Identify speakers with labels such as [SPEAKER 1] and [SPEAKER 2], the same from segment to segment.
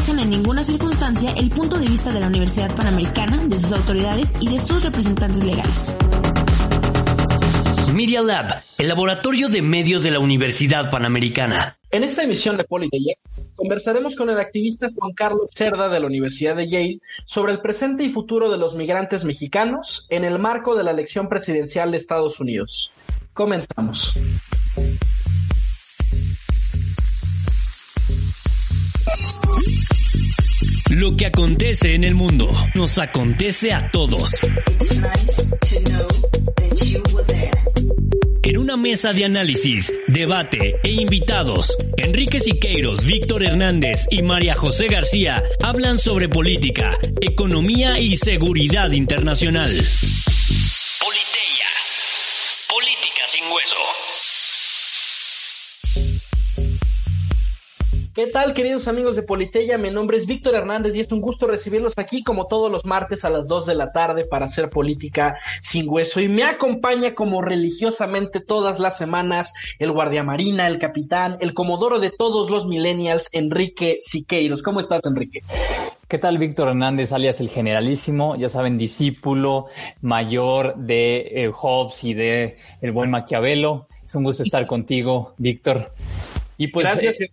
[SPEAKER 1] reflejan en ninguna circunstancia el punto de vista de la Universidad Panamericana, de sus autoridades y de sus representantes legales.
[SPEAKER 2] Media Lab, el laboratorio de medios de la Universidad Panamericana.
[SPEAKER 3] En esta emisión de Politeya conversaremos con el activista Juan Carlos Cerda de la Universidad de Yale sobre el presente y futuro de los migrantes mexicanos en el marco de la elección presidencial de Estados Unidos. Comenzamos.
[SPEAKER 2] Lo que acontece en el mundo nos acontece a todos. En una mesa de análisis, debate e invitados, Enrique Siqueiros, Víctor Hernández y María José García hablan sobre política, economía y seguridad internacional. Politeia. Política sin hueso.
[SPEAKER 3] ¿Qué tal, queridos amigos de Politeya? Mi nombre es Víctor Hernández y es un gusto recibirlos aquí como todos los martes a las 2 de la tarde para hacer política sin hueso. Y me acompaña como religiosamente todas las semanas el guardiamarina, el capitán, el comodoro de todos los millennials, Enrique Siqueiros. ¿Cómo estás, Enrique?
[SPEAKER 4] ¿Qué tal, Víctor Hernández, alias el generalísimo? Ya saben, discípulo mayor de eh, Hobbes y de el buen Maquiavelo. Es un gusto estar contigo, Víctor.
[SPEAKER 3] Y pues, Gracias. Eh,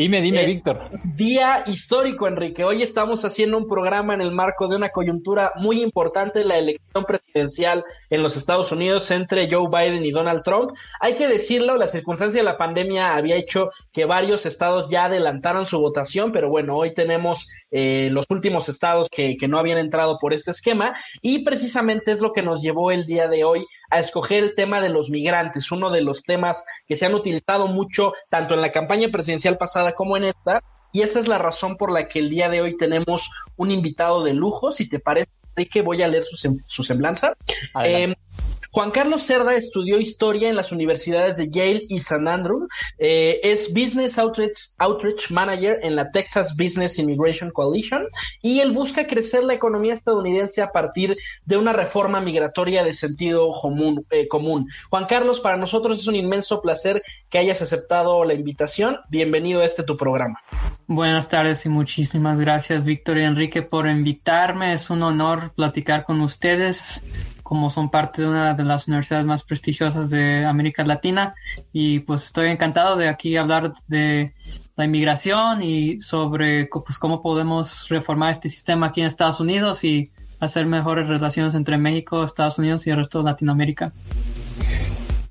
[SPEAKER 4] Dime, dime, eh, Víctor.
[SPEAKER 3] Día histórico, Enrique. Hoy estamos haciendo un programa en el marco de una coyuntura muy importante, la elección presidencial en los Estados Unidos entre Joe Biden y Donald Trump. Hay que decirlo, la circunstancia de la pandemia había hecho que varios estados ya adelantaron su votación, pero bueno, hoy tenemos eh, los últimos estados que, que no habían entrado por este esquema y precisamente es lo que nos llevó el día de hoy a escoger el tema de los migrantes, uno de los temas que se han utilizado mucho tanto en la campaña presidencial pasada como en esta, y esa es la razón por la que el día de hoy tenemos un invitado de lujo. Si te parece, que voy a leer su, su semblanza. Juan Carlos Cerda estudió historia en las universidades de Yale y San Andrew. Eh, es Business Outreach, Outreach, Manager en la Texas Business Immigration Coalition y él busca crecer la economía estadounidense a partir de una reforma migratoria de sentido común. Eh, común. Juan Carlos, para nosotros es un inmenso placer que hayas aceptado la invitación. Bienvenido a este tu programa.
[SPEAKER 5] Buenas tardes y muchísimas gracias, Víctor y Enrique, por invitarme. Es un honor platicar con ustedes como son parte de una de las universidades más prestigiosas de América Latina y pues estoy encantado de aquí hablar de la inmigración y sobre pues, cómo podemos reformar este sistema aquí en Estados Unidos y hacer mejores relaciones entre México, Estados Unidos y el resto de Latinoamérica.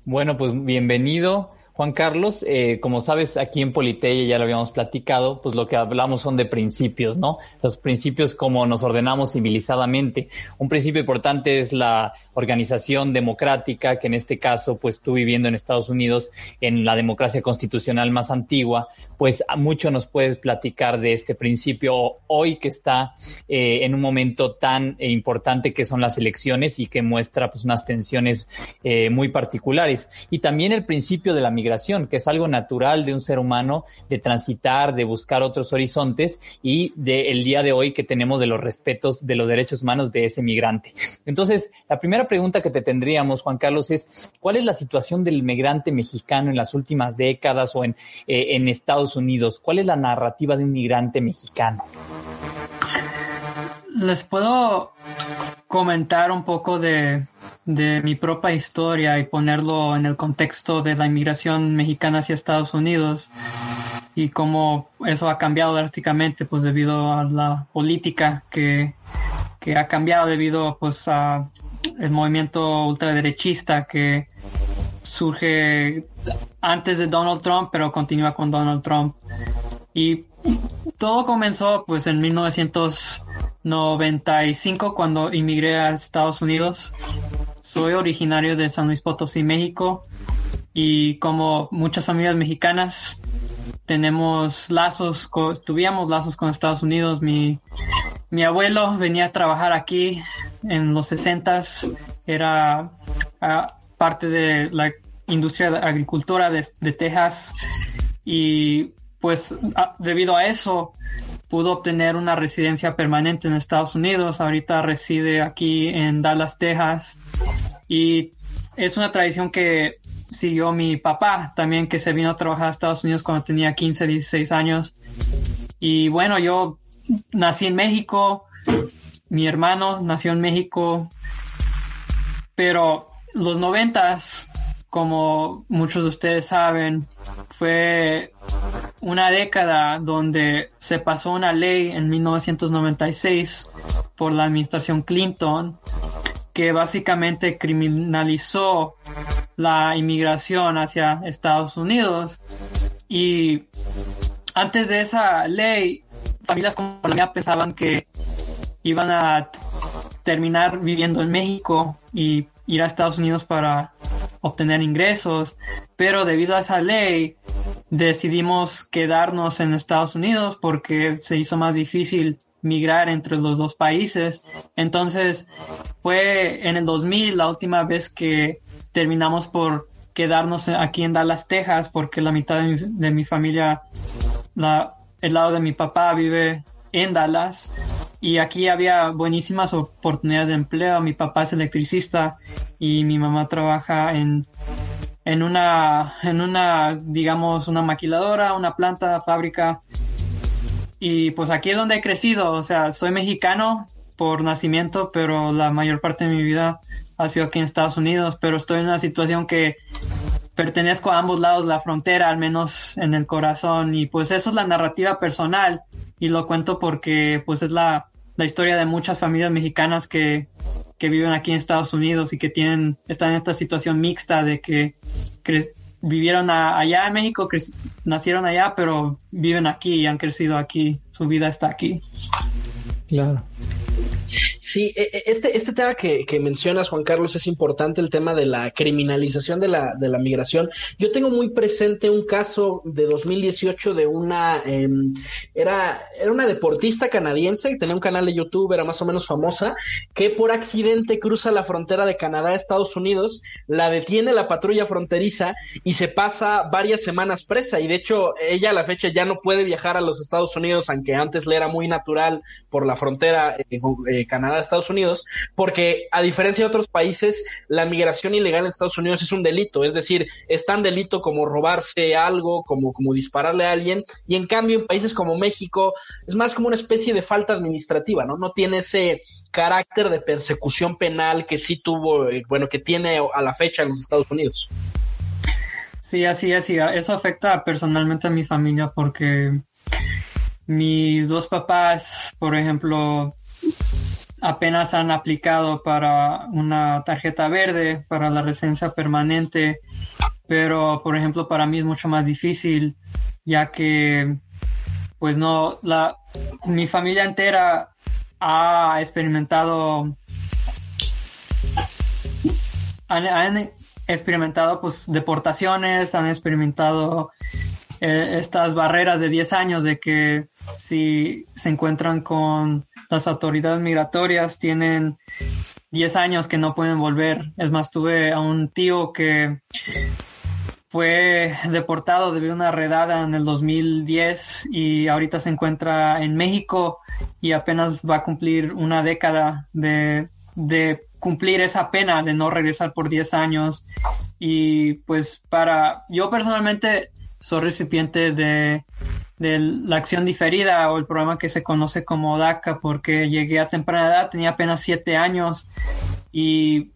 [SPEAKER 4] Bueno, pues bienvenido. Juan Carlos, eh, como sabes, aquí en Politeia ya lo habíamos platicado, pues lo que hablamos son de principios, ¿no? Los principios como nos ordenamos civilizadamente. Un principio importante es la organización democrática, que en este caso, pues tú viviendo en Estados Unidos, en la democracia constitucional más antigua, pues mucho nos puedes platicar de este principio hoy que está eh, en un momento tan eh, importante que son las elecciones y que muestra pues unas tensiones eh, muy particulares. Y también el principio de la migración, que es algo natural de un ser humano de transitar, de buscar otros horizontes y del día de hoy que tenemos de los respetos de los derechos humanos de ese migrante. Entonces, la primera pregunta que te tendríamos, Juan Carlos, es ¿cuál es la situación del migrante mexicano en las últimas décadas o en, en Estados Unidos? ¿Cuál es la narrativa de un migrante mexicano?
[SPEAKER 5] Les puedo comentar un poco de, mi propia historia y ponerlo en el contexto de la inmigración mexicana hacia Estados Unidos y cómo eso ha cambiado drásticamente pues debido a la política que, que ha cambiado debido pues a el movimiento ultraderechista que surge antes de Donald Trump, pero continúa con Donald Trump. Y todo comenzó pues en 1995 cuando inmigré a Estados Unidos. Soy originario de San Luis Potosí, México. Y como muchas familias mexicanas, tenemos lazos, tuvimos lazos con Estados Unidos. Mi, mi abuelo venía a trabajar aquí en los 60 era ah, parte de la industria de agricultura de, Texas y pues debido a eso pudo obtener una residencia permanente en Estados Unidos. Ahorita reside aquí en Dallas, Texas. Y es una tradición que siguió mi papá también, que se vino a trabajar a Estados Unidos cuando tenía 15, 16 años. Y bueno, yo nací en México, mi hermano nació en México, pero los noventas, como muchos de ustedes saben, fue una década donde se pasó una ley en 1996 por la administración Clinton que básicamente criminalizó la inmigración hacia Estados Unidos. Y antes de esa ley familias como la mía pensaban que iban a terminar viviendo en México y ir a Estados Unidos para obtener ingresos, pero debido a esa ley decidimos quedarnos en Estados Unidos porque se hizo más difícil migrar entre los dos países. Entonces fue en el 2000 la última vez que terminamos por quedarnos aquí en Dallas, Texas, porque la mitad de mi, familia, la, el lado de mi papá vive en Dallas y aquí había buenísimas oportunidades de empleo. Mi papá es electricista y mi mamá trabaja en, en una, en una, digamos, una maquiladora, una planta, fábrica. Y pues aquí es donde he crecido. O sea, soy mexicano por nacimiento, pero la mayor parte de mi vida ha sido aquí en Estados Unidos. Pero estoy en una situación que pertenezco a ambos lados de la frontera, al menos en el corazón. Y pues eso es la narrativa personal. Y lo cuento porque pues es la, la historia de muchas familias mexicanas que, viven aquí en Estados Unidos y que tienen, están en esta situación mixta de que vivieron allá en México, que nacieron allá, pero viven aquí y han crecido aquí, su vida está aquí.
[SPEAKER 4] Claro.
[SPEAKER 3] Sí, e, e, este, este tema que, que, mencionas, Juan Carlos, es importante, el tema de la criminalización de la, de la migración. Yo tengo muy presente un caso de 2018 de una, em, era, era una deportista canadiense tenía un canal de YouTube, era más o menos famosa, que por accidente cruza la frontera de Canadá a Estados Unidos, la detiene la patrulla fronteriza y se pasa varias semanas presa. Y de hecho, ella a la fecha ya no puede viajar a los Estados Unidos, aunque antes le era muy natural por la frontera eh, eh, Canadá Estados Unidos, porque a diferencia de otros países, la migración ilegal en Estados Unidos es un delito, es decir, es tan delito como robarse algo, como, como dispararle a alguien, y en cambio en países como México es más como una especie de falta administrativa, ¿no? No tiene ese carácter de persecución penal que sí tuvo, eh, bueno, que tiene a la fecha en los Estados Unidos.
[SPEAKER 5] Sí, así es, eso afecta personalmente a mi familia porque mis dos papás, por ejemplo, apenas han aplicado para una tarjeta verde, para la residencia permanente, pero por ejemplo para mí es mucho más difícil, ya que pues no, la, mi familia entera ha experimentado, han, experimentado pues deportaciones, han experimentado eh, estas barreras de 10 años de que si se encuentran con las autoridades migratorias tienen 10 años que no pueden volver. Es más, tuve a un tío que fue deportado debido a una redada en el 2010 y ahorita se encuentra en México y apenas va a cumplir una década de, de cumplir esa pena de no regresar por 10 años. Y pues para, yo personalmente soy recipiente de de la acción diferida o el programa que se conoce como DACA porque llegué a temprana edad, tenía apenas siete años y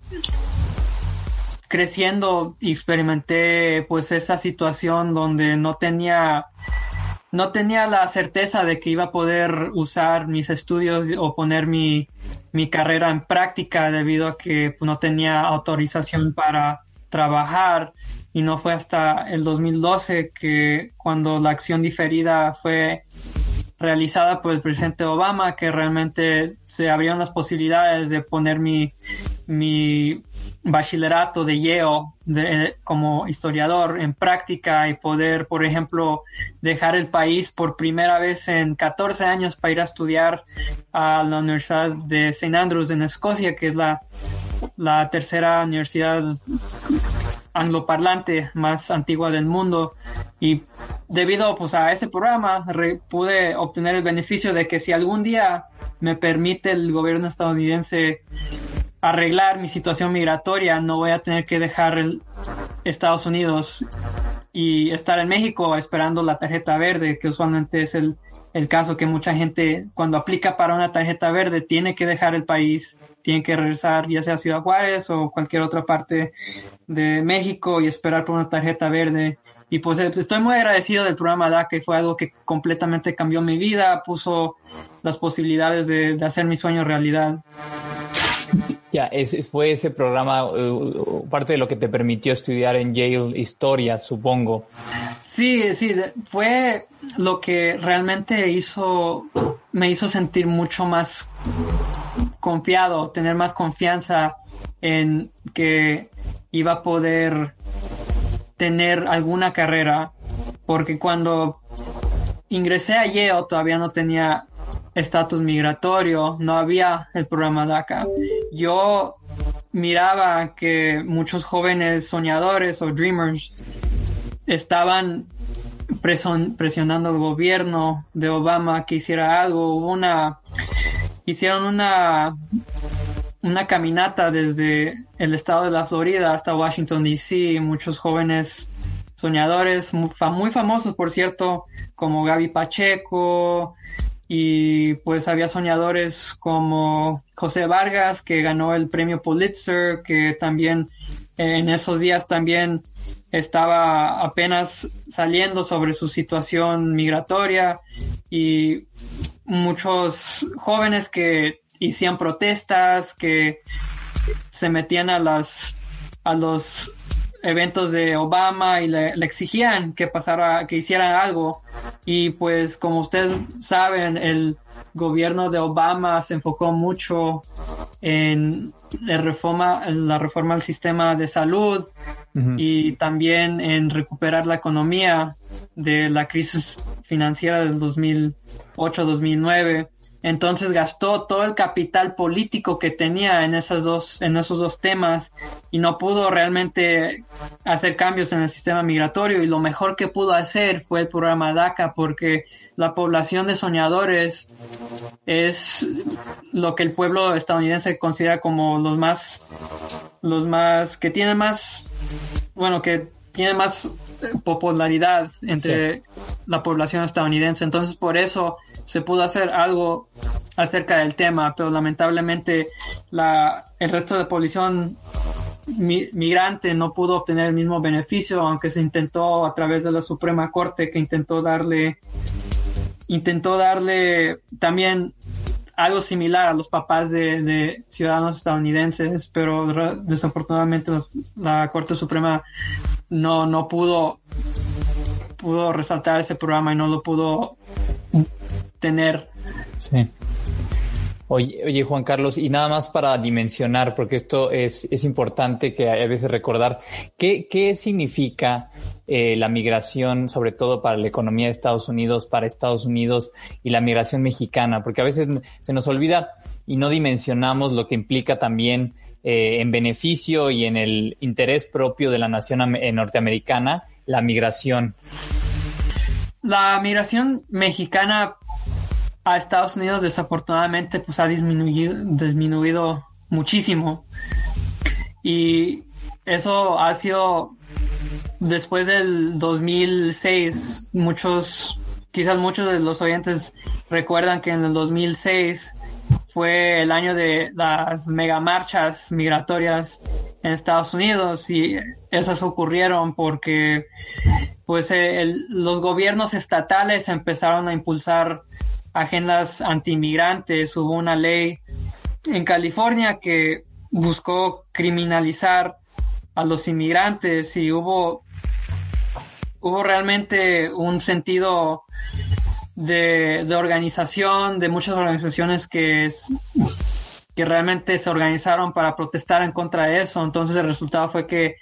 [SPEAKER 5] creciendo experimenté pues esa situación donde no tenía no tenía la certeza de que iba a poder usar mis estudios o poner mi, mi carrera en práctica debido a que no tenía autorización para trabajar y no fue hasta el 2012 que cuando la acción diferida fue realizada por el presidente Obama que realmente se abrieron las posibilidades de poner mi, mi, bachillerato de Yale de, como historiador en práctica y poder, por ejemplo, dejar el país por primera vez en 14 años para ir a estudiar a la Universidad de St. Andrews en Escocia, que es la, la tercera universidad angloparlante más antigua del mundo. Y debido pues a ese programa pude obtener el beneficio de que si algún día me permite el gobierno estadounidense arreglar mi situación migratoria, no voy a tener que dejar el Estados Unidos y estar en México esperando la tarjeta verde, que usualmente es el, el caso que mucha gente cuando aplica para una tarjeta verde tiene que dejar el país, tiene que regresar ya sea a Ciudad Juárez o cualquier otra parte de México y esperar por una tarjeta verde. Y pues estoy muy agradecido del programa DACA y fue algo que completamente cambió mi vida, puso las posibilidades de, de hacer mi sueño realidad.
[SPEAKER 4] Ya, fue ese programa uh, parte de lo que te permitió estudiar en Yale historia, supongo.
[SPEAKER 5] Sí, sí, fue lo que realmente hizo, me hizo sentir mucho más confiado, tener más confianza en que iba a poder tener alguna carrera, porque cuando ingresé a Yale todavía no tenía estatus migratorio, no había el programa DACA. Yo miraba que muchos jóvenes soñadores o dreamers estaban presionando al gobierno de Obama que hiciera algo. una, hicieron una, una caminata desde el estado de la Florida hasta Washington DC. Muchos jóvenes soñadores, muy, famosos por cierto, como Gaby Pacheco, y pues había soñadores como José Vargas que ganó el premio Pulitzer que también en esos días también estaba apenas saliendo sobre su situación migratoria y muchos jóvenes que hacían protestas que se metían a las a los eventos de Obama y le, exigían que pasara, que hiciera algo. Y pues como ustedes saben, el gobierno de Obama se enfocó mucho en la reforma, la reforma del sistema de salud y también en recuperar la economía de la crisis financiera del 2008-2009. Entonces gastó todo el capital político que tenía en esas dos, en esos dos temas y no pudo realmente hacer cambios en el sistema migratorio y lo mejor que pudo hacer fue el programa DACA porque la población de soñadores es lo que el pueblo estadounidense considera como los más, los más, que tienen más, bueno, que tiene más popularidad entre la población estadounidense. Entonces, por eso se pudo hacer algo acerca del tema, pero lamentablemente la, el resto de la población migrante no pudo obtener el mismo beneficio, aunque se intentó a través de la Suprema Corte que intentó darle intentó darle también algo similar a los papás de, ciudadanos estadounidenses, pero desafortunadamente la Corte Suprema no, no pudo pudo resaltar ese programa y no lo pudo tener.
[SPEAKER 4] Sí. Oye, oye, Juan Carlos, y nada más para dimensionar, porque esto es, es importante que a veces recordar, ¿qué, qué significa eh, la migración, sobre todo para la economía de Estados Unidos, para Estados Unidos y la migración mexicana? Porque a veces se nos olvida y no dimensionamos lo que implica también eh, en beneficio y en el interés propio de la nación norteamericana la migración.
[SPEAKER 5] La migración mexicana a Estados Unidos desafortunadamente pues ha disminuido, disminuido muchísimo. Y eso ha sido después del 2006 muchos quizás muchos de los oyentes recuerdan que en el 2006 fue el año de las megamarchas migratorias en Estados Unidos y esas ocurrieron porque pues los gobiernos estatales empezaron a impulsar agendas antimigrantes. Hubo una ley en California que buscó criminalizar a los inmigrantes y hubo, hubo realmente un sentido de, organización de muchas organizaciones que que realmente se organizaron para protestar en contra de eso. Entonces el resultado fue que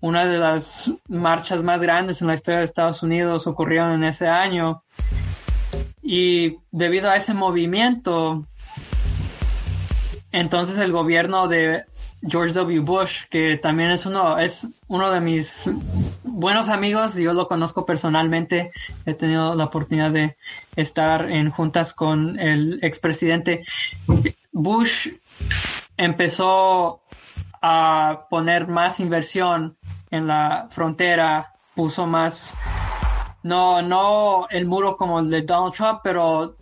[SPEAKER 5] una de las marchas más grandes en la historia de Estados Unidos ocurrieron en ese año. Y debido a ese movimiento, entonces el gobierno de George W. Bush, que también es uno, es uno de mis buenos amigos, yo lo conozco personalmente, he tenido la oportunidad de estar en juntas con el expresidente. Bush empezó a poner más inversión en la frontera, puso más, no, no el muro como el de Donald Trump, pero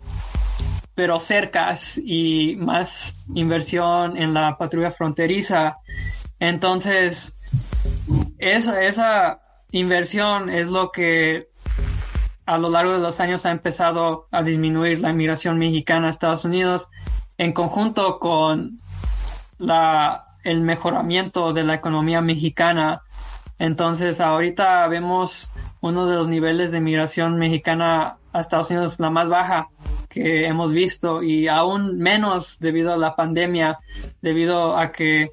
[SPEAKER 5] pero cercas y más inversión en la patrulla fronteriza. Entonces, esa, esa inversión es lo que a lo largo de los años ha empezado a disminuir la inmigración mexicana a Estados Unidos en conjunto con la, el mejoramiento de la economía mexicana. Entonces, ahorita vemos uno de los niveles de inmigración mexicana a Estados Unidos la más baja que hemos visto y aún menos debido a la pandemia, debido a que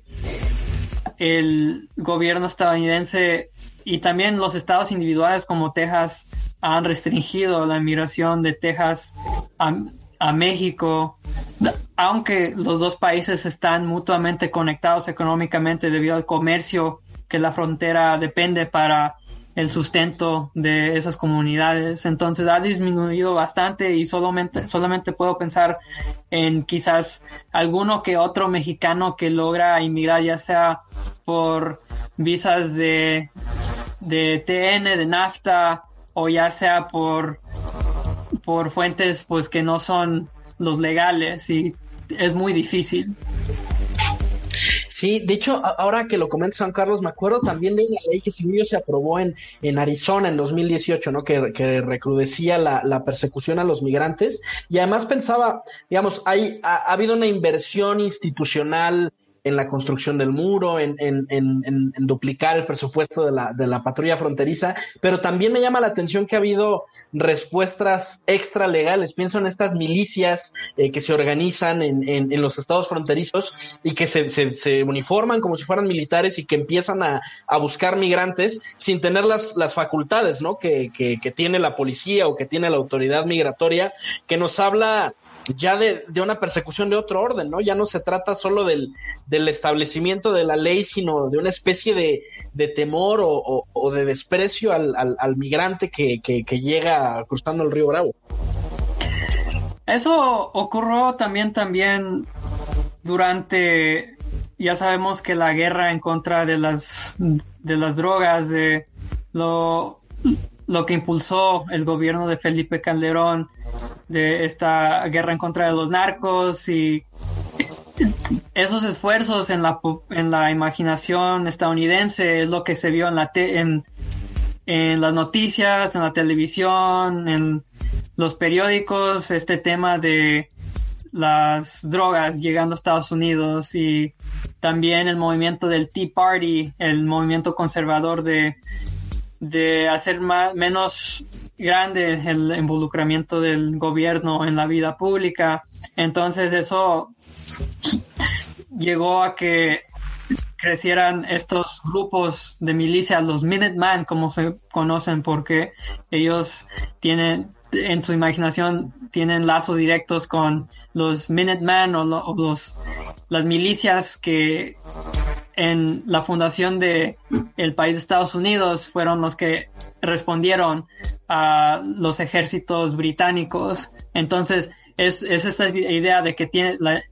[SPEAKER 5] el gobierno estadounidense y también los estados individuales como Texas han restringido la inmigración de Texas a México, aunque los dos países están mutuamente conectados económicamente debido al comercio que la frontera depende para el sustento de esas comunidades. Entonces ha disminuido bastante y solamente, solamente puedo pensar en quizás alguno que otro mexicano que logra inmigrar, ya sea por visas de, de TN, de NAFTA, o ya sea por, por fuentes pues que no son los legales y es muy difícil.
[SPEAKER 3] Sí, de hecho, ahora que lo comenta San Carlos, me acuerdo también de una ley que si se aprobó en, en Arizona en 2018, ¿no? Que, que recrudecía la, la, persecución a los migrantes. Y además pensaba, digamos, hay, ha, ha habido una inversión institucional en la construcción del muro, en, en, en, en, duplicar el presupuesto de la, de la patrulla fronteriza, pero también me llama la atención que ha habido respuestas extra legales. Pienso en estas milicias eh, que se organizan en, en, los estados fronterizos y que se, se, se, uniforman como si fueran militares y que empiezan a, a buscar migrantes sin tener las, las facultades ¿no? que, que, que, tiene la policía o que tiene la autoridad migratoria, que nos habla ya de, de, una persecución de otro orden, ¿no? Ya no se trata solo del, del establecimiento de la ley, sino de una especie de, temor o, de desprecio al, al, al migrante que, que, que llega cruzando el río Bravo.
[SPEAKER 5] Eso ocurrió también también durante ya sabemos que la guerra en contra de las de las drogas de lo lo que impulsó el gobierno de Felipe Calderón de esta guerra en contra de los narcos y esos esfuerzos en la en la imaginación estadounidense es lo que se vio en la te, en, en las noticias, en la televisión, en los periódicos, este tema de las drogas llegando a Estados Unidos y también el movimiento del Tea Party, el movimiento conservador de, de hacer más, menos grande el involucramiento del gobierno en la vida pública. Entonces eso llegó a que crecieran estos grupos de milicias, los Minuteman, como se conocen, porque ellos tienen en su imaginación tienen lazos directos con los Minuteman o, lo, o los las milicias que en la fundación de el país de Estados Unidos fueron los que respondieron a los ejércitos británicos. Entonces, es, es esta idea de que tiene la,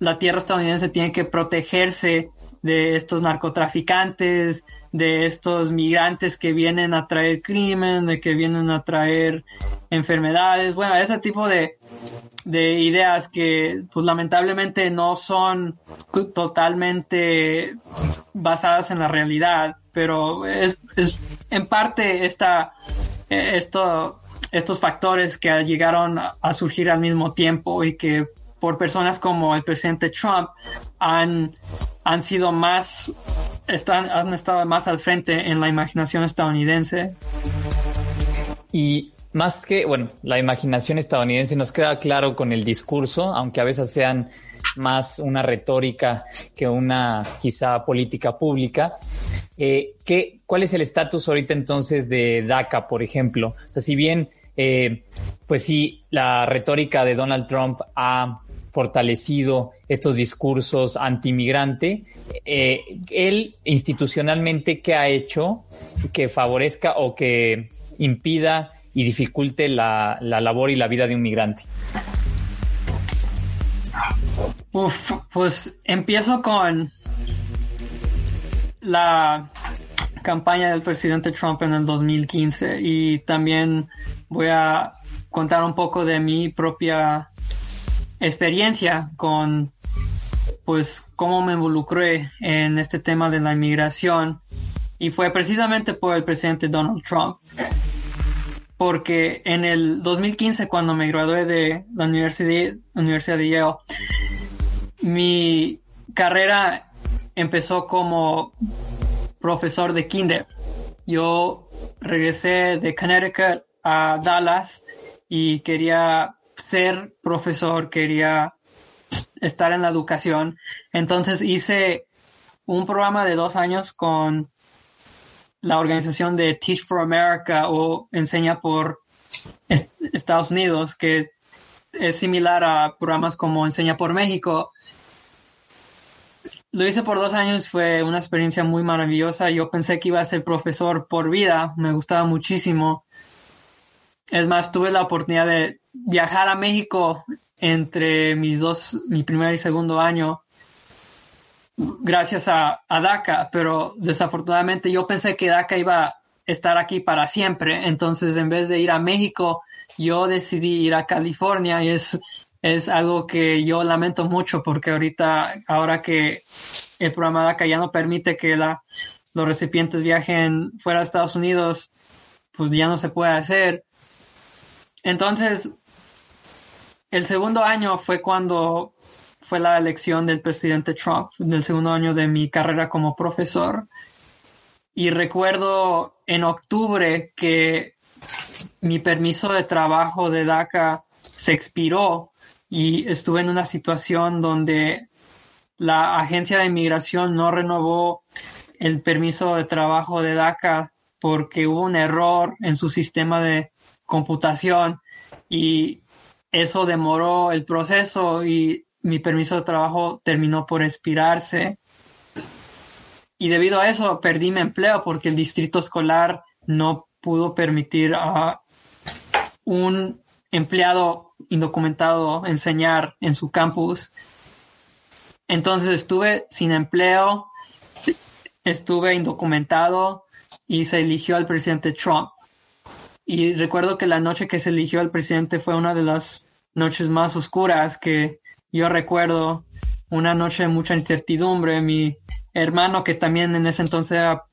[SPEAKER 5] la tierra estadounidense tiene que protegerse de estos narcotraficantes, de estos migrantes que vienen a traer crimen, de que vienen a traer enfermedades, bueno, ese tipo de, de ideas que pues lamentablemente no son totalmente basadas en la realidad, pero es, es en parte esta, esto, estos factores que llegaron a surgir al mismo tiempo y que por personas como el presidente Trump han, han sido más, están, han estado más al frente en la imaginación estadounidense.
[SPEAKER 4] Y más que, bueno, la imaginación estadounidense nos queda claro con el discurso, aunque a veces sean más una retórica que una quizá política pública. Eh, ¿qué, ¿Cuál es el estatus ahorita entonces de DACA, por ejemplo? si bien, eh, pues sí, la retórica de Donald Trump ha fortalecido estos discursos anti-migrante, eh, él institucionalmente, ¿qué ha hecho que favorezca o que impida y dificulte la, la labor y la vida de un migrante?
[SPEAKER 5] Uf, pues empiezo con la campaña del presidente Trump en el 2015 y también voy a contar un poco de mi propia experiencia con pues cómo me involucré en este tema de la inmigración y fue precisamente por el presidente Donald Trump porque en el 2015 cuando me gradué de la universidad, universidad de Yale mi carrera empezó como profesor de kinder. Yo regresé de Connecticut a Dallas y quería ser profesor, quería estar en la educación. Entonces hice un programa de dos años con la organización de Teach for America o Enseña por Estados Unidos, que es similar a programas como Enseña por México, lo hice por dos años, fue una experiencia muy maravillosa. Yo pensé que iba a ser profesor por vida, me gustaba muchísimo. Es más, tuve la oportunidad de viajar a México entre mis dos, mi primer y segundo año, gracias a, DACA, pero desafortunadamente yo pensé que DACA iba a estar aquí para siempre. Entonces, en vez de ir a México, yo decidí ir a California y es es algo que yo lamento mucho porque ahorita, ahora que el programa DACA ya no permite que la, los recipientes viajen fuera de Estados Unidos, pues ya no se puede hacer. Entonces, el segundo año fue cuando fue la elección del presidente Trump, del segundo año de mi carrera como profesor. Y recuerdo en octubre que mi permiso de trabajo de DACA se expiró y estuve en una situación donde la agencia de inmigración no renovó el permiso de trabajo de DACA porque hubo un error en su sistema de computación y eso demoró el proceso y mi permiso de trabajo terminó por expirarse. Y debido a eso perdí mi empleo porque el distrito escolar no pudo permitir a un empleado indocumentado enseñar en su campus. Entonces estuve sin empleo, estuve indocumentado y se eligió al presidente Trump. Y recuerdo que la noche que se eligió al presidente fue una de las noches más oscuras que yo recuerdo. Una noche de mucha incertidumbre. Mi hermano, que también en ese entonces era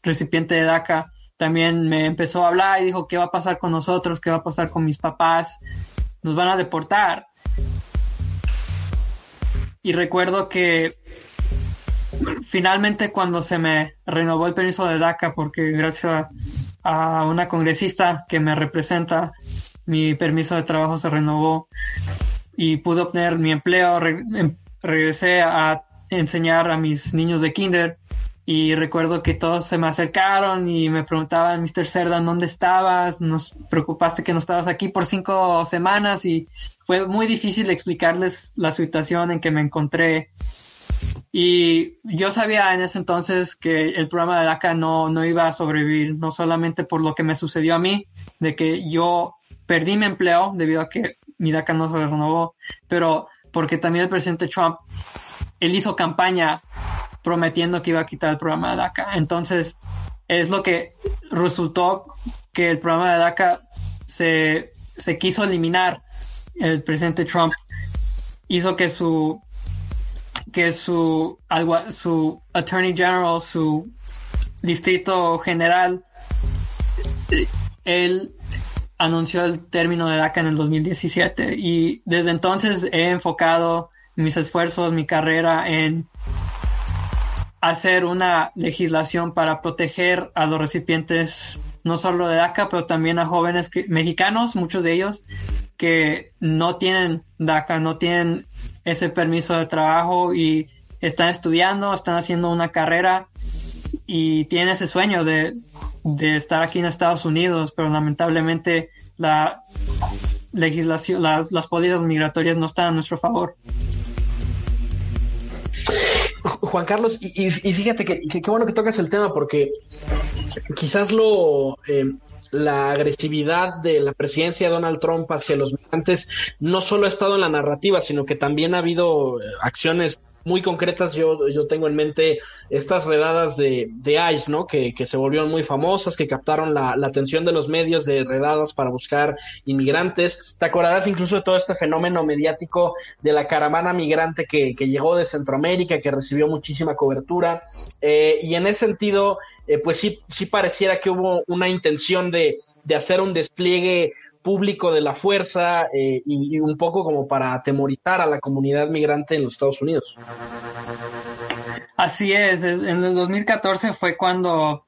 [SPEAKER 5] recipiente de DACA, también me empezó a hablar y dijo, ¿qué va a pasar con nosotros? ¿Qué va a pasar con mis papás? nos van a deportar. Y recuerdo que finalmente cuando se me renovó el permiso de DACA, porque gracias a, una congresista que me representa, mi permiso de trabajo se renovó y pude obtener mi empleo, em, regresé a enseñar a mis niños de kinder y recuerdo que todos se me acercaron y me preguntaban, Mr. Cerdan, ¿dónde estabas? Nos preocupaste que no estabas aquí por cinco semanas y fue muy difícil explicarles la situación en que me encontré. Y yo sabía en ese entonces que el programa de DACA no, no iba a sobrevivir, no solamente por lo que me sucedió a mí, de que yo perdí mi empleo debido a que mi DACA no se renovó, pero porque también el presidente Trump, él hizo campaña prometiendo que iba a quitar el programa de DACA. Entonces, es lo que resultó que el programa de DACA se, se quiso eliminar. El presidente Trump hizo que su que su su attorney general, su distrito general, él anunció el término de DACA en el 2017 y desde entonces he enfocado mis esfuerzos, mi carrera en hacer una legislación para proteger a los recipientes no solo de DACA, pero también a jóvenes mexicanos, muchos de ellos, que no tienen DACA, no tienen ese permiso de trabajo y están estudiando, están haciendo una carrera y tienen ese sueño de, de estar aquí en Estados Unidos, pero lamentablemente la legislación, las, las políticas migratorias no están a nuestro favor.
[SPEAKER 3] Juan Carlos, y, fíjate que qué bueno que tocas el tema porque quizás lo eh, la agresividad de la presidencia de Donald Trump hacia los migrantes no solo ha estado en la narrativa, sino que también ha habido eh, acciones muy concretas. Yo, yo tengo en mente estas redadas de, de ICE, ¿no? Que, que, se volvieron muy famosas, que captaron la, la, atención de los medios de redadas para buscar inmigrantes. Te acordarás incluso de todo este fenómeno mediático de la caravana migrante que, que llegó de Centroamérica, que recibió muchísima cobertura. Eh, y en ese sentido, eh, pues sí, sí pareciera que hubo una intención de, de hacer un despliegue público de la fuerza eh, y, un poco como para atemorizar a la comunidad migrante en los Estados Unidos.
[SPEAKER 5] Así es, en el 2014 fue cuando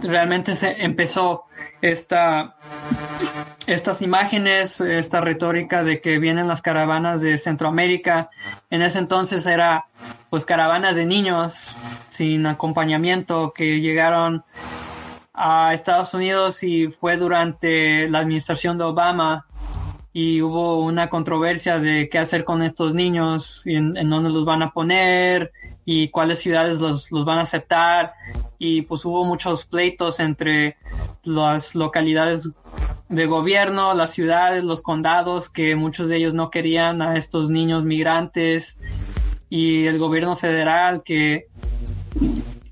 [SPEAKER 5] realmente se empezó esta, estas imágenes, esta retórica de que vienen las caravanas de Centroamérica. En ese entonces era pues caravanas de niños sin acompañamiento que llegaron a Estados Unidos y fue durante la administración de Obama. Y hubo una controversia de qué hacer con estos niños, y en, dónde los van a poner y cuáles ciudades los, los, van a aceptar. Y pues hubo muchos pleitos entre las localidades de gobierno, las ciudades, los condados, que muchos de ellos no querían a estos niños migrantes. Y el gobierno federal que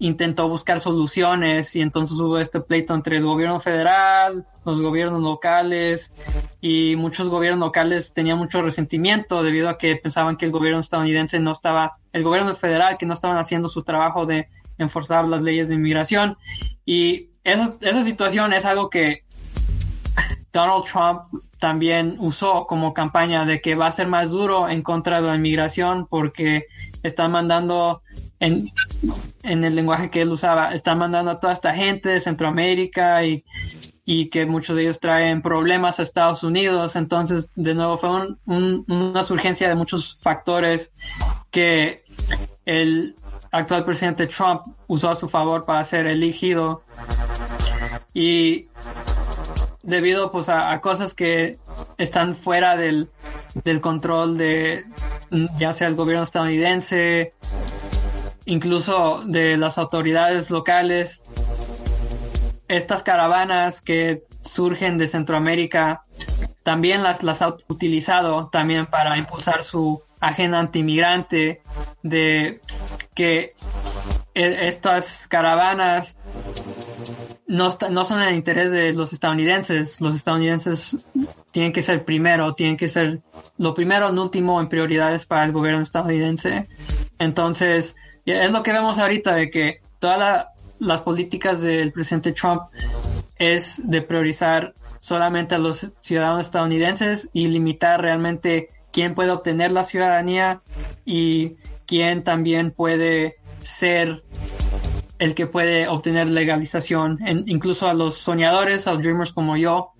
[SPEAKER 5] intentó buscar soluciones y entonces hubo este pleito entre el gobierno federal, los gobiernos locales y muchos gobiernos locales tenían mucho resentimiento debido a que pensaban que el gobierno estadounidense no estaba, el gobierno federal que no estaban haciendo su trabajo de enforzar las leyes de inmigración. Y esa, esa situación es algo que Donald Trump también usó como campaña de que va a ser más duro en contra de la inmigración porque están mandando en, en el lenguaje que él usaba, están mandando a toda esta gente de Centroamérica y, y que muchos de ellos traen problemas a Estados Unidos. Entonces, de nuevo, fue una surgencia de muchos factores que el actual presidente Trump usó a su favor para ser elegido. Y debido pues a, a cosas que están fuera del, del control de ya sea el gobierno estadounidense incluso de las autoridades locales. Estas caravanas que surgen de Centroamérica también las, las ha utilizado también para impulsar su agenda antimigrante de que e, estas caravanas no, no son el interés de los estadounidenses. Los estadounidenses tienen que ser primero, tienen que ser lo primero, en último en prioridades para el gobierno estadounidense. Entonces, es lo que vemos ahorita de que todas las políticas del presidente Trump es de priorizar solamente a los ciudadanos estadounidenses y limitar realmente quién puede obtener la ciudadanía y quién también puede ser el que puede obtener legalización. incluso a los soñadores, a los dreamers como yo,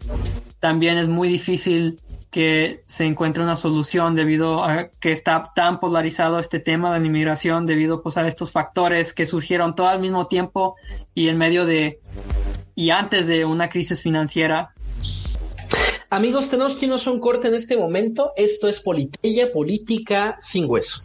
[SPEAKER 5] también es muy difícil que se encuentre una solución debido a que está tan polarizado este tema de la inmigración debido pues a estos factores que surgieron todo al mismo tiempo y en medio de y antes de una crisis financiera.
[SPEAKER 3] Amigos, tenemos que irnos a un corte en este momento. Esto es Politella, política sin hueso.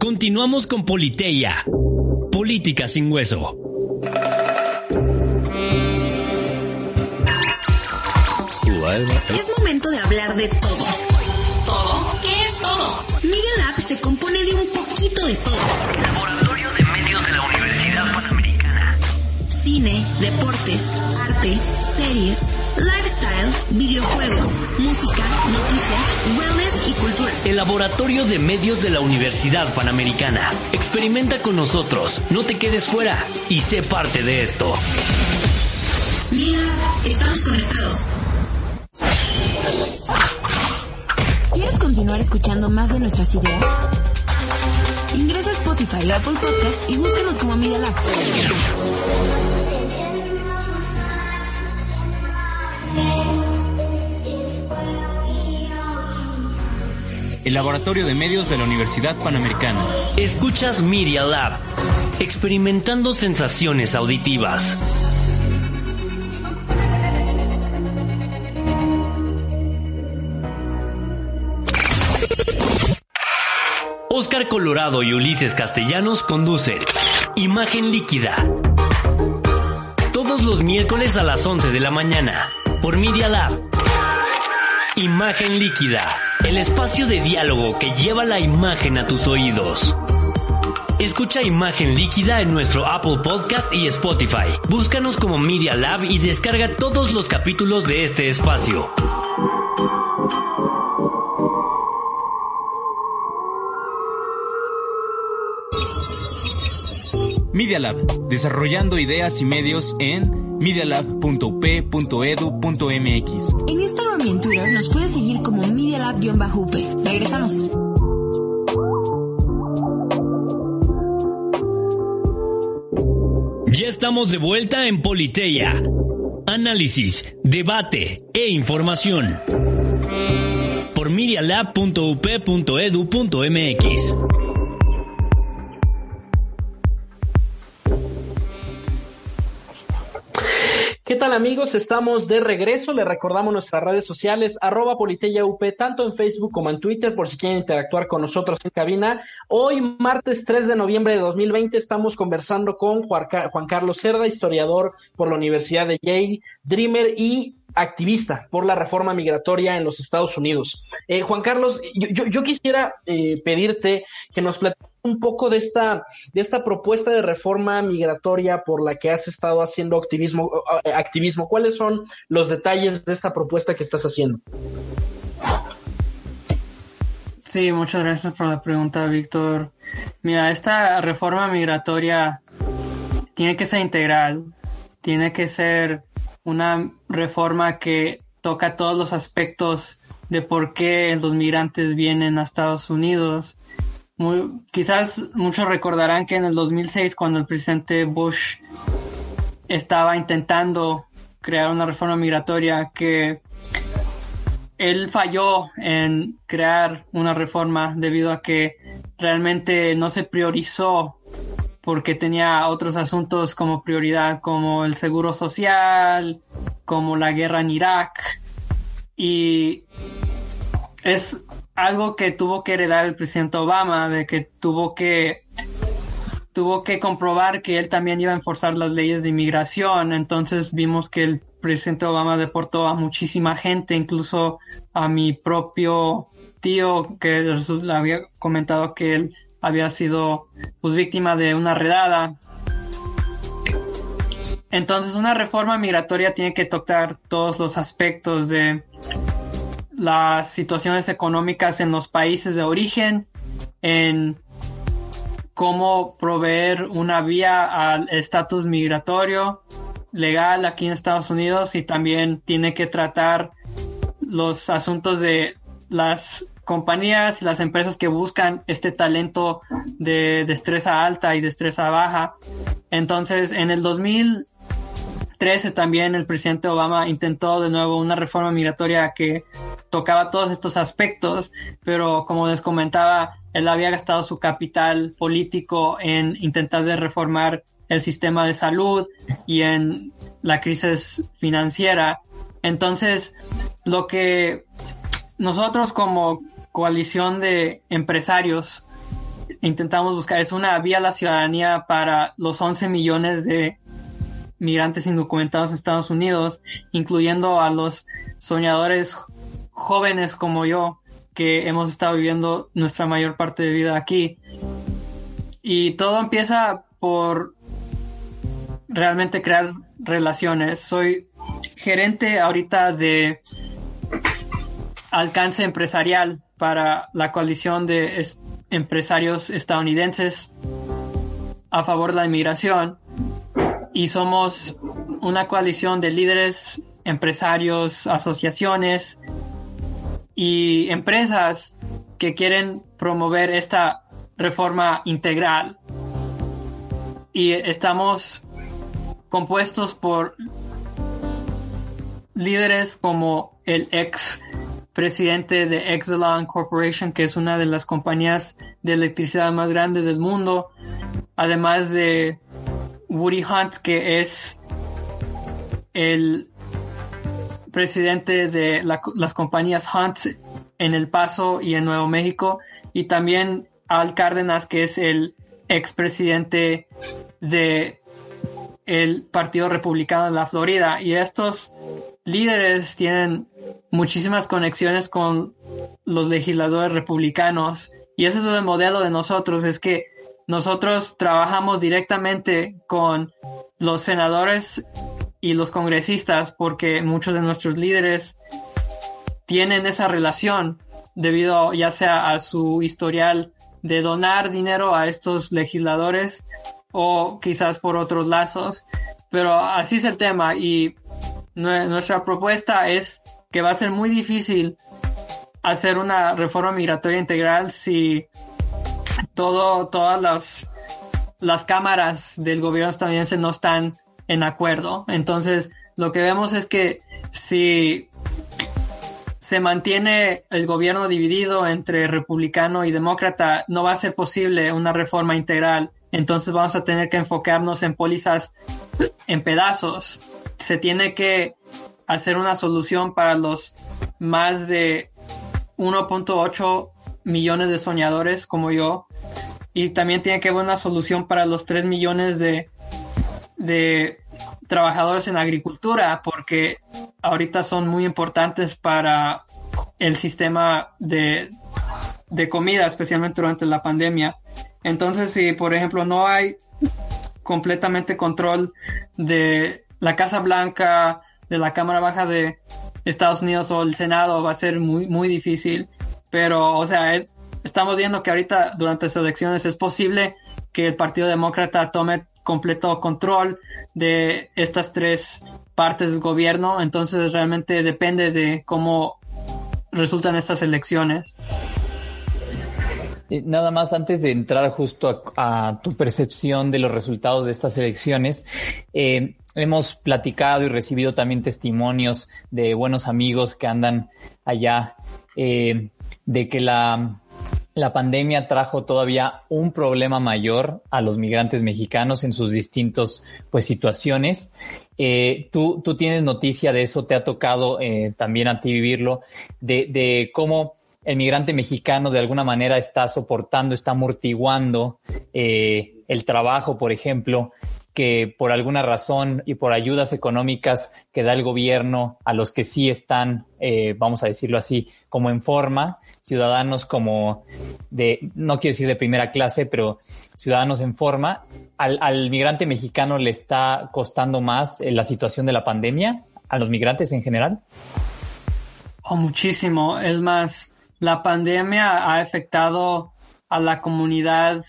[SPEAKER 2] Continuamos con Politeia Política sin hueso.
[SPEAKER 1] Es momento de hablar de todo. ¿Todo? ¿Qué es todo? Miguel App se compone de un poquito de todo. Cine, deportes, arte, series lifestyle, videojuegos, música, noticias, wellness y cultura.
[SPEAKER 2] El Laboratorio de Medios de la Universidad Panamericana. Experimenta con nosotros, no te quedes fuera y sé parte de esto.
[SPEAKER 1] Mira, estamos conectados. ¿Quieres continuar escuchando más de nuestras ideas? Ingresa a Spotify o Apple Podcast y búscanos como Media Lab.
[SPEAKER 6] El laboratorio de medios de la Universidad Panamericana.
[SPEAKER 2] Escuchas Media Lab, experimentando sensaciones auditivas. Oscar Colorado y Ulises Castellanos conducen Imagen Líquida. Todos los miércoles a las 11 de la mañana por Media Lab. Imagen Líquida, el espacio de diálogo que lleva la imagen a tus oídos. Escucha Imagen Líquida en nuestro Apple Podcast y Spotify. Búscanos como Media Lab y descarga todos los capítulos de este espacio.
[SPEAKER 6] Media Lab, desarrollando ideas y medios en medialab.up.edu.mx.
[SPEAKER 1] En Instagram y en Twitter nos puedes seguir como Media Lab-UP. Regresamos.
[SPEAKER 2] Ya estamos de vuelta en Politeya. Análisis, debate e información. Por medialab.up.edu.mx.
[SPEAKER 3] ¿Qué tal amigos? Estamos de regreso. Les recordamos nuestras redes sociales, arroba UP, tanto en Facebook como en Twitter, por si quieren interactuar con nosotros en cabina. Hoy, martes 3 de noviembre de 2020, estamos conversando con Juan, Carlos Cerda, historiador por la Universidad de Yale, Dreamer y activista por la reforma migratoria en los Estados Unidos. Eh, Juan Carlos, yo, yo quisiera eh, pedirte que nos platiques un poco de esta, de esta propuesta de reforma migratoria por la que has estado haciendo activismo, eh, activismo. ¿Cuáles son los detalles de esta propuesta que estás haciendo?
[SPEAKER 5] Sí, muchas gracias por la pregunta, Víctor. Mira, esta reforma migratoria tiene que ser integral, tiene que ser una reforma que toca todos los aspectos de por qué los migrantes vienen a Estados Unidos muy, quizás muchos recordarán que en el 2006, cuando el presidente Bush estaba intentando crear una reforma migratoria, que él falló en crear una reforma debido a que realmente no se priorizó porque tenía otros asuntos como prioridad, como el seguro social, como la guerra en Irak. Y es algo que tuvo que heredar el presidente Obama, de que tuvo que tuvo que comprobar que él también iba a enforzar las leyes de inmigración. Entonces vimos que el presidente Obama deportó a muchísima gente, incluso a mi propio tío, que le había comentado que él había sido pues, víctima de una redada. Entonces una reforma migratoria tiene que tocar todos los aspectos de las situaciones económicas en los países de origen, en cómo proveer una vía al estatus migratorio legal aquí en Estados Unidos y también tiene que tratar los asuntos de las compañías y las empresas que buscan este talento de destreza alta y destreza baja. Entonces, en el 2013 también el presidente Obama intentó de nuevo una reforma migratoria que tocaba todos estos aspectos, pero como les comentaba, él había gastado su capital político en intentar de reformar el sistema de salud y en la crisis financiera. Entonces, lo que nosotros como coalición de empresarios intentamos buscar es una vía a la ciudadanía para los 11 millones de migrantes indocumentados en Estados Unidos, incluyendo a los soñadores jóvenes como yo que hemos estado viviendo nuestra mayor parte de vida aquí. Y todo empieza por realmente crear relaciones. Soy gerente ahorita de alcance empresarial para la coalición de empresarios estadounidenses a favor de la inmigración y somos una coalición de líderes, empresarios, asociaciones y empresas que quieren promover esta reforma integral. Y estamos compuestos por líderes como el ex presidente de Exelon Corporation, que es una de las compañías de electricidad más grandes del mundo, además de Woody Hunt, que es el presidente de las compañías Hunt en El Paso y en Nuevo México, y también Al Cárdenas, que es el expresidente de el Partido Republicano de la Florida. Y estos líderes tienen muchísimas conexiones con los legisladores republicanos. Y ese es el modelo de nosotros, es que nosotros trabajamos directamente con los senadores y los congresistas porque muchos de nuestros líderes tienen esa relación debido ya sea a su historial de donar dinero a estos legisladores o quizás por otros lazos. Pero así es el tema y nuestra propuesta es que va a ser muy difícil hacer una reforma migratoria integral si todo, todas las, las cámaras del gobierno estadounidense no están en acuerdo. Entonces, lo que vemos es que si se mantiene el gobierno dividido entre republicano y demócrata, no va a ser posible una reforma integral. Entonces vamos a tener que enfocarnos en pólizas en pedazos. Se tiene que hacer una solución para los más de 1.8 millones de soñadores como yo. Y también tiene que haber una solución para los 3 millones de, de trabajadores en agricultura, porque ahorita son muy importantes para el sistema de, de comida, especialmente durante la pandemia. Entonces, si por ejemplo no hay completamente control de la Casa Blanca, de la Cámara Baja de Estados Unidos o el Senado, va a ser muy, muy difícil. Pero, o sea, estamos viendo que ahorita durante estas elecciones es posible que el Partido Demócrata tome completo control de estas tres partes del gobierno, entonces realmente depende de cómo resultan estas elecciones.
[SPEAKER 4] Eh, nada más antes de entrar justo a, tu percepción de los resultados de estas elecciones, eh, hemos platicado y recibido también testimonios de buenos amigos que andan allá eh, de que la la pandemia trajo todavía un problema mayor a los migrantes mexicanos en sus distintos pues situaciones. Eh, tú, tú tienes noticia de eso, te ha tocado eh, también a ti vivirlo, de, de cómo el migrante mexicano de alguna manera está soportando, está amortiguando eh, el trabajo, por ejemplo, que por alguna razón y por ayudas económicas que da el gobierno a los que sí están, eh, vamos a decirlo así, como en forma, ciudadanos como de, no quiero decir de primera clase, pero ciudadanos en forma, al, migrante mexicano le está costando más eh, la situación de la pandemia, a los migrantes en general.
[SPEAKER 5] Oh, muchísimo. Es más, la pandemia ha afectado a la comunidad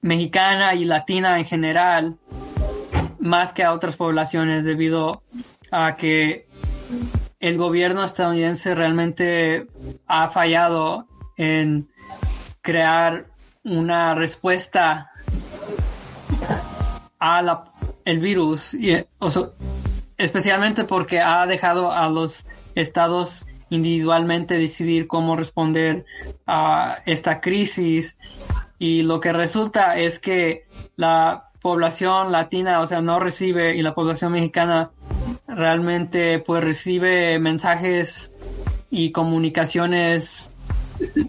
[SPEAKER 5] mexicana y latina en general, más que a otras poblaciones debido a que el gobierno estadounidense realmente ha fallado en crear una respuesta a la, el virus, y, especialmente porque ha dejado a los estados individualmente decidir cómo responder a esta crisis. Y lo que resulta es que la población latina, o sea, no recibe y la población mexicana realmente pues recibe mensajes y comunicaciones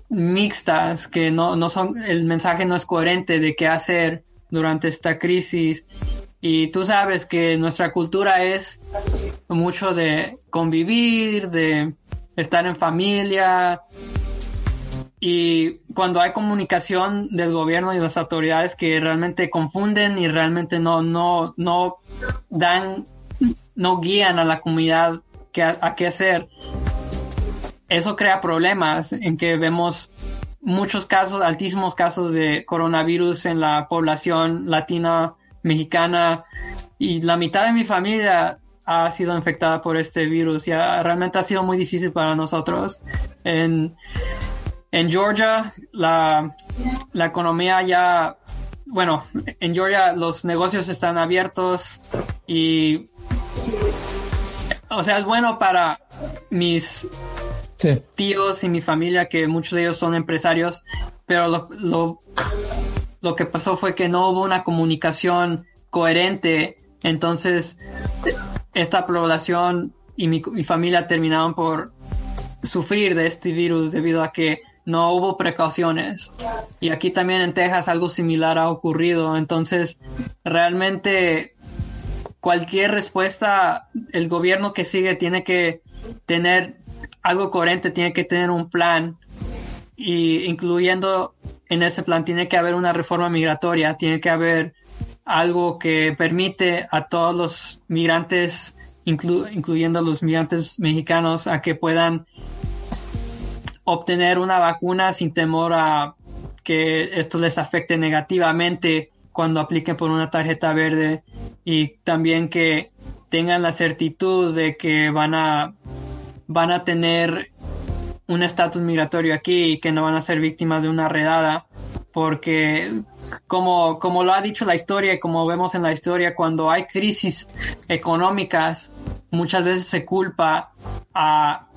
[SPEAKER 5] mixtas que no, no son, el mensaje no es coherente de qué hacer durante esta crisis. Y tú sabes que nuestra cultura es mucho de convivir, de estar en familia, y cuando hay comunicación del gobierno y las autoridades que realmente confunden y realmente no, no, no dan, no guían a la comunidad a, qué hacer, eso crea problemas en que vemos muchos casos, altísimos casos de coronavirus en la población latina mexicana y la mitad de mi familia ha sido infectada por este virus y realmente ha sido muy difícil para nosotros. En, en Georgia, la, economía ya, bueno, en Georgia los negocios están abiertos y, o sea, es bueno para mis tíos y mi familia, que muchos de ellos son empresarios, pero lo, lo, lo que pasó fue que no hubo una comunicación coherente, entonces esta población y mi, mi familia terminaron por sufrir de este virus debido a que no hubo precauciones. Y aquí también en Texas algo similar ha ocurrido. Entonces, realmente cualquier respuesta, el gobierno que sigue tiene que tener algo coherente, tiene que tener un plan y incluyendo en ese plan tiene que haber una reforma migratoria, tiene que haber algo que permite a todos los migrantes, incluyendo a los migrantes mexicanos, a que puedan obtener una vacuna sin temor a que esto les afecte negativamente cuando apliquen por una tarjeta verde y también que tengan la certitud de que van a van a tener un estatus migratorio aquí y que no van a ser víctimas de una redada porque como, como lo ha dicho la historia y como vemos en la historia, cuando hay crisis económicas, muchas veces se culpa a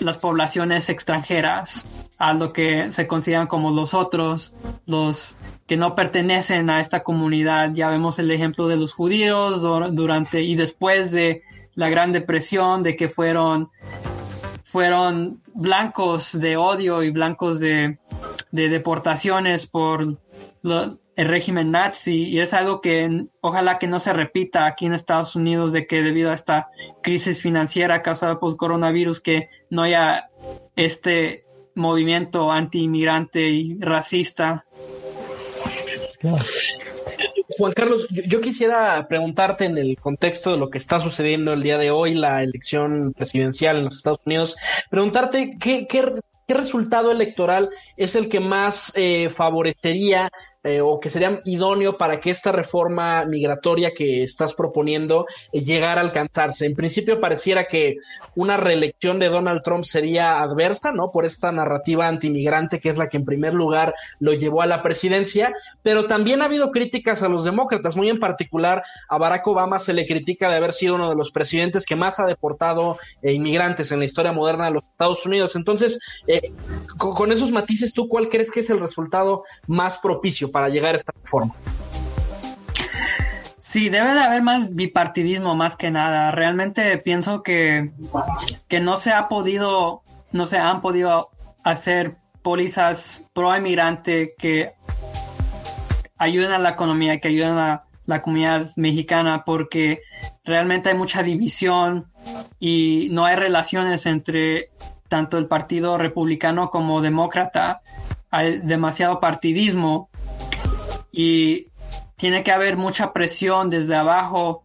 [SPEAKER 5] las poblaciones extranjeras, a lo que se consideran como los otros, los que no pertenecen a esta comunidad. Ya vemos el ejemplo de los judíos durante y después de la Gran Depresión, de que fueron, fueron blancos de odio y blancos de, de deportaciones por el régimen nazi y es algo que ojalá que no se repita aquí en Estados Unidos de que debido a esta crisis financiera causada por coronavirus que no haya este movimiento anti-inmigrante y racista.
[SPEAKER 3] Juan Carlos, yo, quisiera preguntarte en el contexto de lo que está sucediendo el día de hoy, la elección presidencial en los Estados Unidos, preguntarte qué, qué, qué resultado electoral es el que más eh, favorecería eh, o que sería idóneo para que esta reforma migratoria que estás proponiendo eh, llegara a alcanzarse. En principio pareciera que una reelección de Donald Trump sería adversa, ¿no? Por esta narrativa antimigrante que es la que en primer lugar lo llevó a la presidencia, pero también ha habido críticas a los demócratas, muy en particular a Barack Obama se le critica de haber sido uno de los presidentes que más ha deportado eh, inmigrantes en la historia moderna de los Estados Unidos. Entonces, con, con esos matices, ¿tú cuál crees que es el resultado más propicio para llegar a esta reforma.
[SPEAKER 5] Sí, debe de haber más bipartidismo más que nada. Realmente pienso que, que no se ha podido, no se han podido hacer pólizas pro emigrante que ayuden a la economía, que ayuden a la comunidad mexicana, porque realmente hay mucha división y no hay relaciones entre tanto el partido republicano como demócrata. Hay demasiado partidismo y tiene que haber mucha presión desde abajo,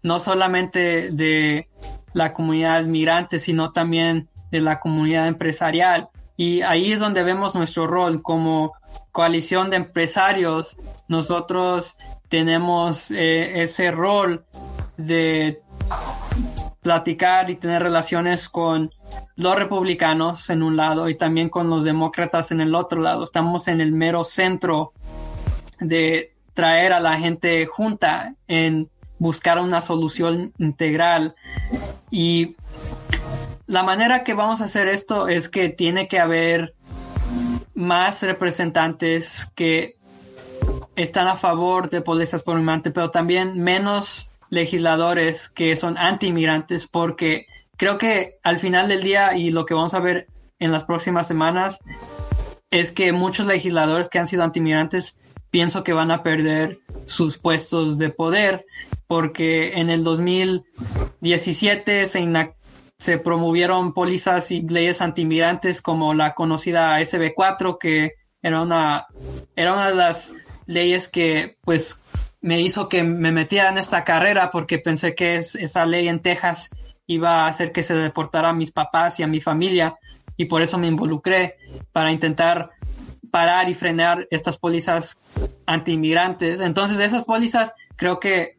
[SPEAKER 5] no solamente de la comunidad migrante, sino también de la comunidad empresarial. Y ahí es donde vemos nuestro rol como coalición de empresarios. Nosotros tenemos eh, ese rol de platicar y tener relaciones con los republicanos en un lado y también con los demócratas en el otro lado. Estamos en el mero centro de traer a la gente junta en buscar una solución integral. Y la manera que vamos a hacer esto es que tiene que haber más representantes que están a favor de policías por inmigrante, pero también menos legisladores que son anti-inmigrantes, porque creo que al final del día y lo que vamos a ver en las próximas semanas es que muchos legisladores que han sido anti-inmigrantes pienso que van a perder sus puestos de poder porque en el 2017 se, se promovieron pólizas y leyes antimigrantes como la conocida SB4 que era una era una de las leyes que pues me hizo que me metiera en esta carrera porque pensé que esa ley en Texas iba a hacer que se deportara a mis papás y a mi familia y por eso me involucré para intentar parar y frenar estas pólizas anti-inmigrantes. Entonces, esas pólizas, creo que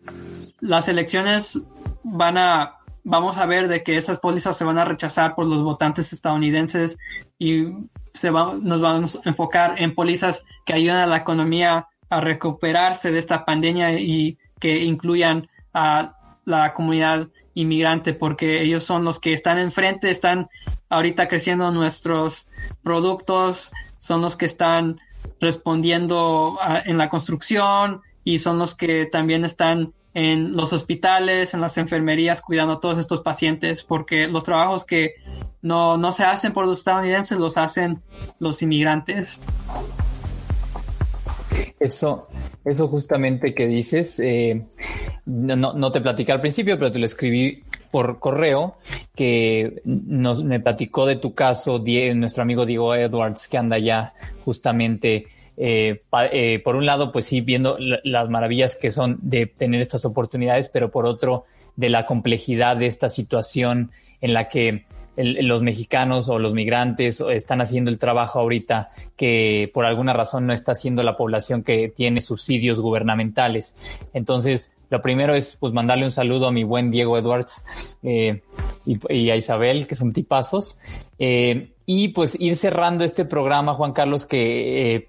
[SPEAKER 5] las elecciones van a, vamos a ver de que esas pólizas se van a rechazar por los votantes estadounidenses y se va, nos vamos a enfocar en pólizas que ayuden a la economía a recuperarse de esta pandemia y que incluyan a la comunidad inmigrante porque ellos son los que están enfrente, están ahorita creciendo nuestros productos, son los que están respondiendo en la construcción y son los que también están en los hospitales, en las enfermerías, cuidando a todos estos pacientes, porque los trabajos que no, no se hacen por los estadounidenses los hacen los inmigrantes.
[SPEAKER 4] Eso, eso justamente que dices, eh, no, no, te platicé al principio, pero te lo escribí por correo, que nos, me platicó de tu caso nuestro amigo Diego Edwards, que anda ya justamente eh, eh, por un lado, pues sí, viendo las maravillas que son de tener estas oportunidades, pero por otro, de la complejidad de esta situación en la que los mexicanos o los migrantes están haciendo el trabajo ahorita que por alguna razón no está haciendo la población que tiene subsidios gubernamentales. Entonces, lo primero es pues mandarle un saludo a mi buen Diego Edwards eh, y, a Isabel, que son tipazos. Eh, y pues ir cerrando este programa, Juan Carlos, que eh,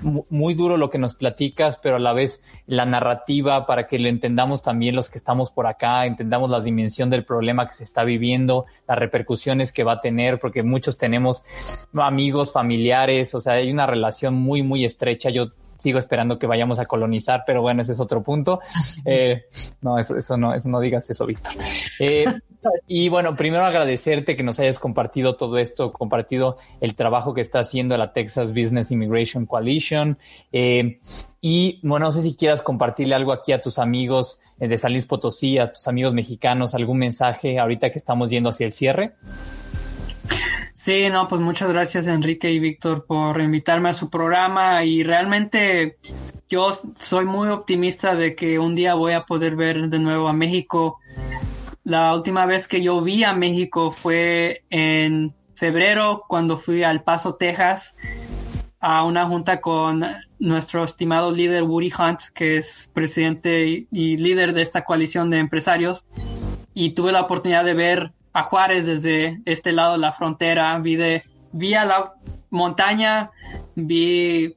[SPEAKER 4] muy duro lo que nos platicas, pero a la vez la narrativa para que lo entendamos también los que estamos por acá, entendamos la dimensión del problema que se está viviendo, las repercusiones que va a tener, porque muchos tenemos amigos, familiares, o sea, hay una relación muy, muy estrecha. Yo sigo esperando que vayamos a colonizar, pero bueno, ese es otro punto. Eh, no, eso, eso no, eso no digas eso, Víctor. Eh, y bueno, primero agradecerte que nos hayas compartido todo esto, compartido el trabajo que está haciendo la Texas Business Immigration Coalition. Eh, y bueno, no sé si quieras compartirle algo aquí a tus amigos de San Luis Potosí, a tus amigos mexicanos, algún mensaje ahorita que estamos yendo hacia el cierre.
[SPEAKER 5] Sí, no, pues muchas gracias Enrique y Víctor por invitarme a su programa y realmente yo soy muy optimista de que un día voy a poder ver de nuevo a México. La última vez que yo vi a México fue en febrero cuando fui al Paso, Texas, a una junta con nuestro estimado líder Woody Hunt, que es presidente y líder de esta coalición de empresarios. Y tuve la oportunidad de ver a Juárez desde este lado de la frontera, vi, de, vi a la montaña, vi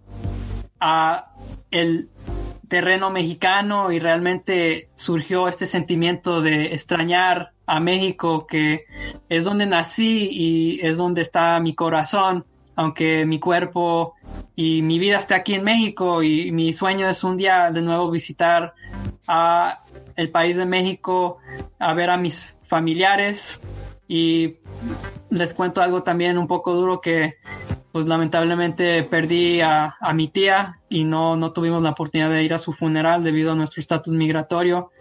[SPEAKER 5] a el terreno mexicano y realmente surgió este sentimiento de extrañar a México, que es donde nací y es donde está mi corazón, aunque mi cuerpo y mi vida esté aquí en México. Y mi sueño es un día de nuevo visitar a el país de México, a ver a mis familiares. Y les cuento algo también un poco duro que pues lamentablemente perdí a, mi tía y no, no tuvimos la oportunidad de ir a su funeral debido a nuestro estatus migratorio.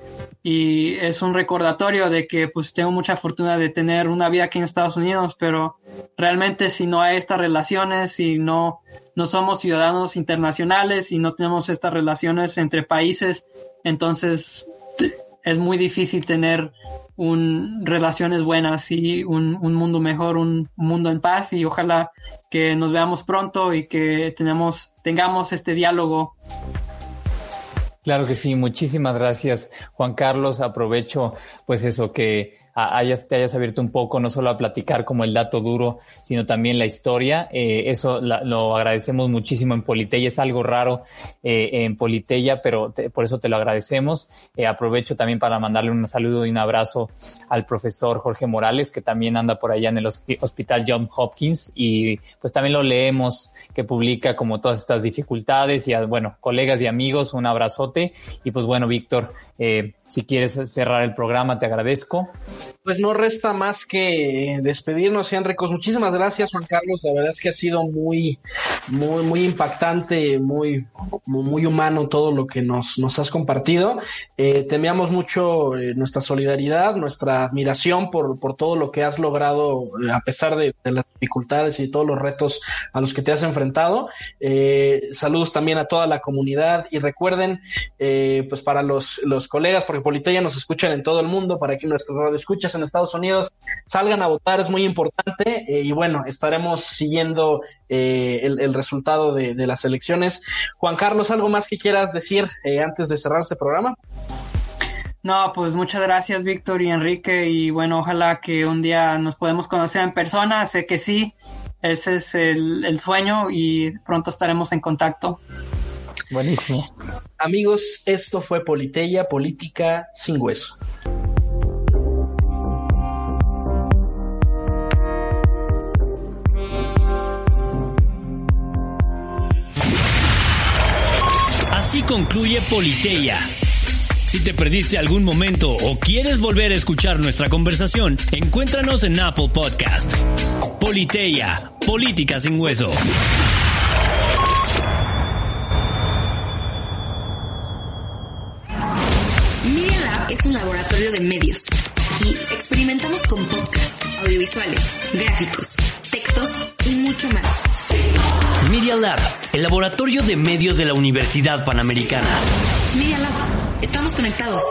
[SPEAKER 5] Y es un recordatorio de que pues tengo mucha fortuna de tener una vida aquí en Estados Unidos pero realmente si no hay estas relaciones si no no somos ciudadanos internacionales y no tenemos estas relaciones entre países entonces es muy difícil tener un, relaciones buenas y un, un, mundo mejor, un mundo en paz y ojalá que nos veamos pronto y que tenemos, tengamos este diálogo.
[SPEAKER 4] Claro que sí, muchísimas gracias Juan Carlos. Aprovecho pues eso que hayas, te hayas abierto un poco, no solo a platicar como el dato duro, sino también la historia. Eh, eso lo agradecemos muchísimo en Politeya. Es algo raro eh, en Politeya, pero por eso te lo agradecemos. Eh, aprovecho también para mandarle un saludo y un abrazo al profesor Jorge Morales, que también anda por allá en el Hospital John Hopkins y pues también lo leemos que publica como todas estas dificultades y a, bueno, colegas y amigos, un abrazote. Y pues bueno, Víctor, eh, si quieres cerrar el programa, te agradezco.
[SPEAKER 3] Pues no resta más que despedirnos, Enricos. Muchísimas gracias, Juan Carlos. La verdad es que ha sido muy, muy, muy impactante, muy, muy humano todo lo que nos, nos has compartido. Eh, te mucho eh, nuestra solidaridad, nuestra admiración por, por todo lo que has logrado, eh, a pesar de, las dificultades y todos los retos a los que te has enfrentado. saludos también a toda la comunidad y recuerden, pues para los, los colegas, porque Politeya nos escuchan en todo el mundo, para que nuestros radio escuchas en Estados Unidos salgan a votar, es muy importante. Eh, y bueno, estaremos siguiendo eh, el, resultado de, las elecciones. Juan Carlos, ¿algo más que quieras decir eh, antes de cerrar este programa?
[SPEAKER 5] No, pues muchas gracias Víctor y Enrique y bueno, ojalá que un día nos podemos conocer en persona, sé que sí, ese es el sueño y pronto estaremos en contacto.
[SPEAKER 4] Buenísimo.
[SPEAKER 3] Amigos, esto fue Politeya, Política sin Hueso.
[SPEAKER 2] Concluye Politeia. Si te perdiste algún momento o quieres volver a escuchar nuestra conversación, encuéntranos en Apple Podcast. Politeia, Política sin Hueso.
[SPEAKER 1] Media Lab es un laboratorio de medios. Aquí experimentamos con podcasts, audiovisuales, gráficos, textos y mucho más.
[SPEAKER 2] Media Lab, el laboratorio de medios de la Universidad Panamericana.
[SPEAKER 1] Media Lab, estamos conectados.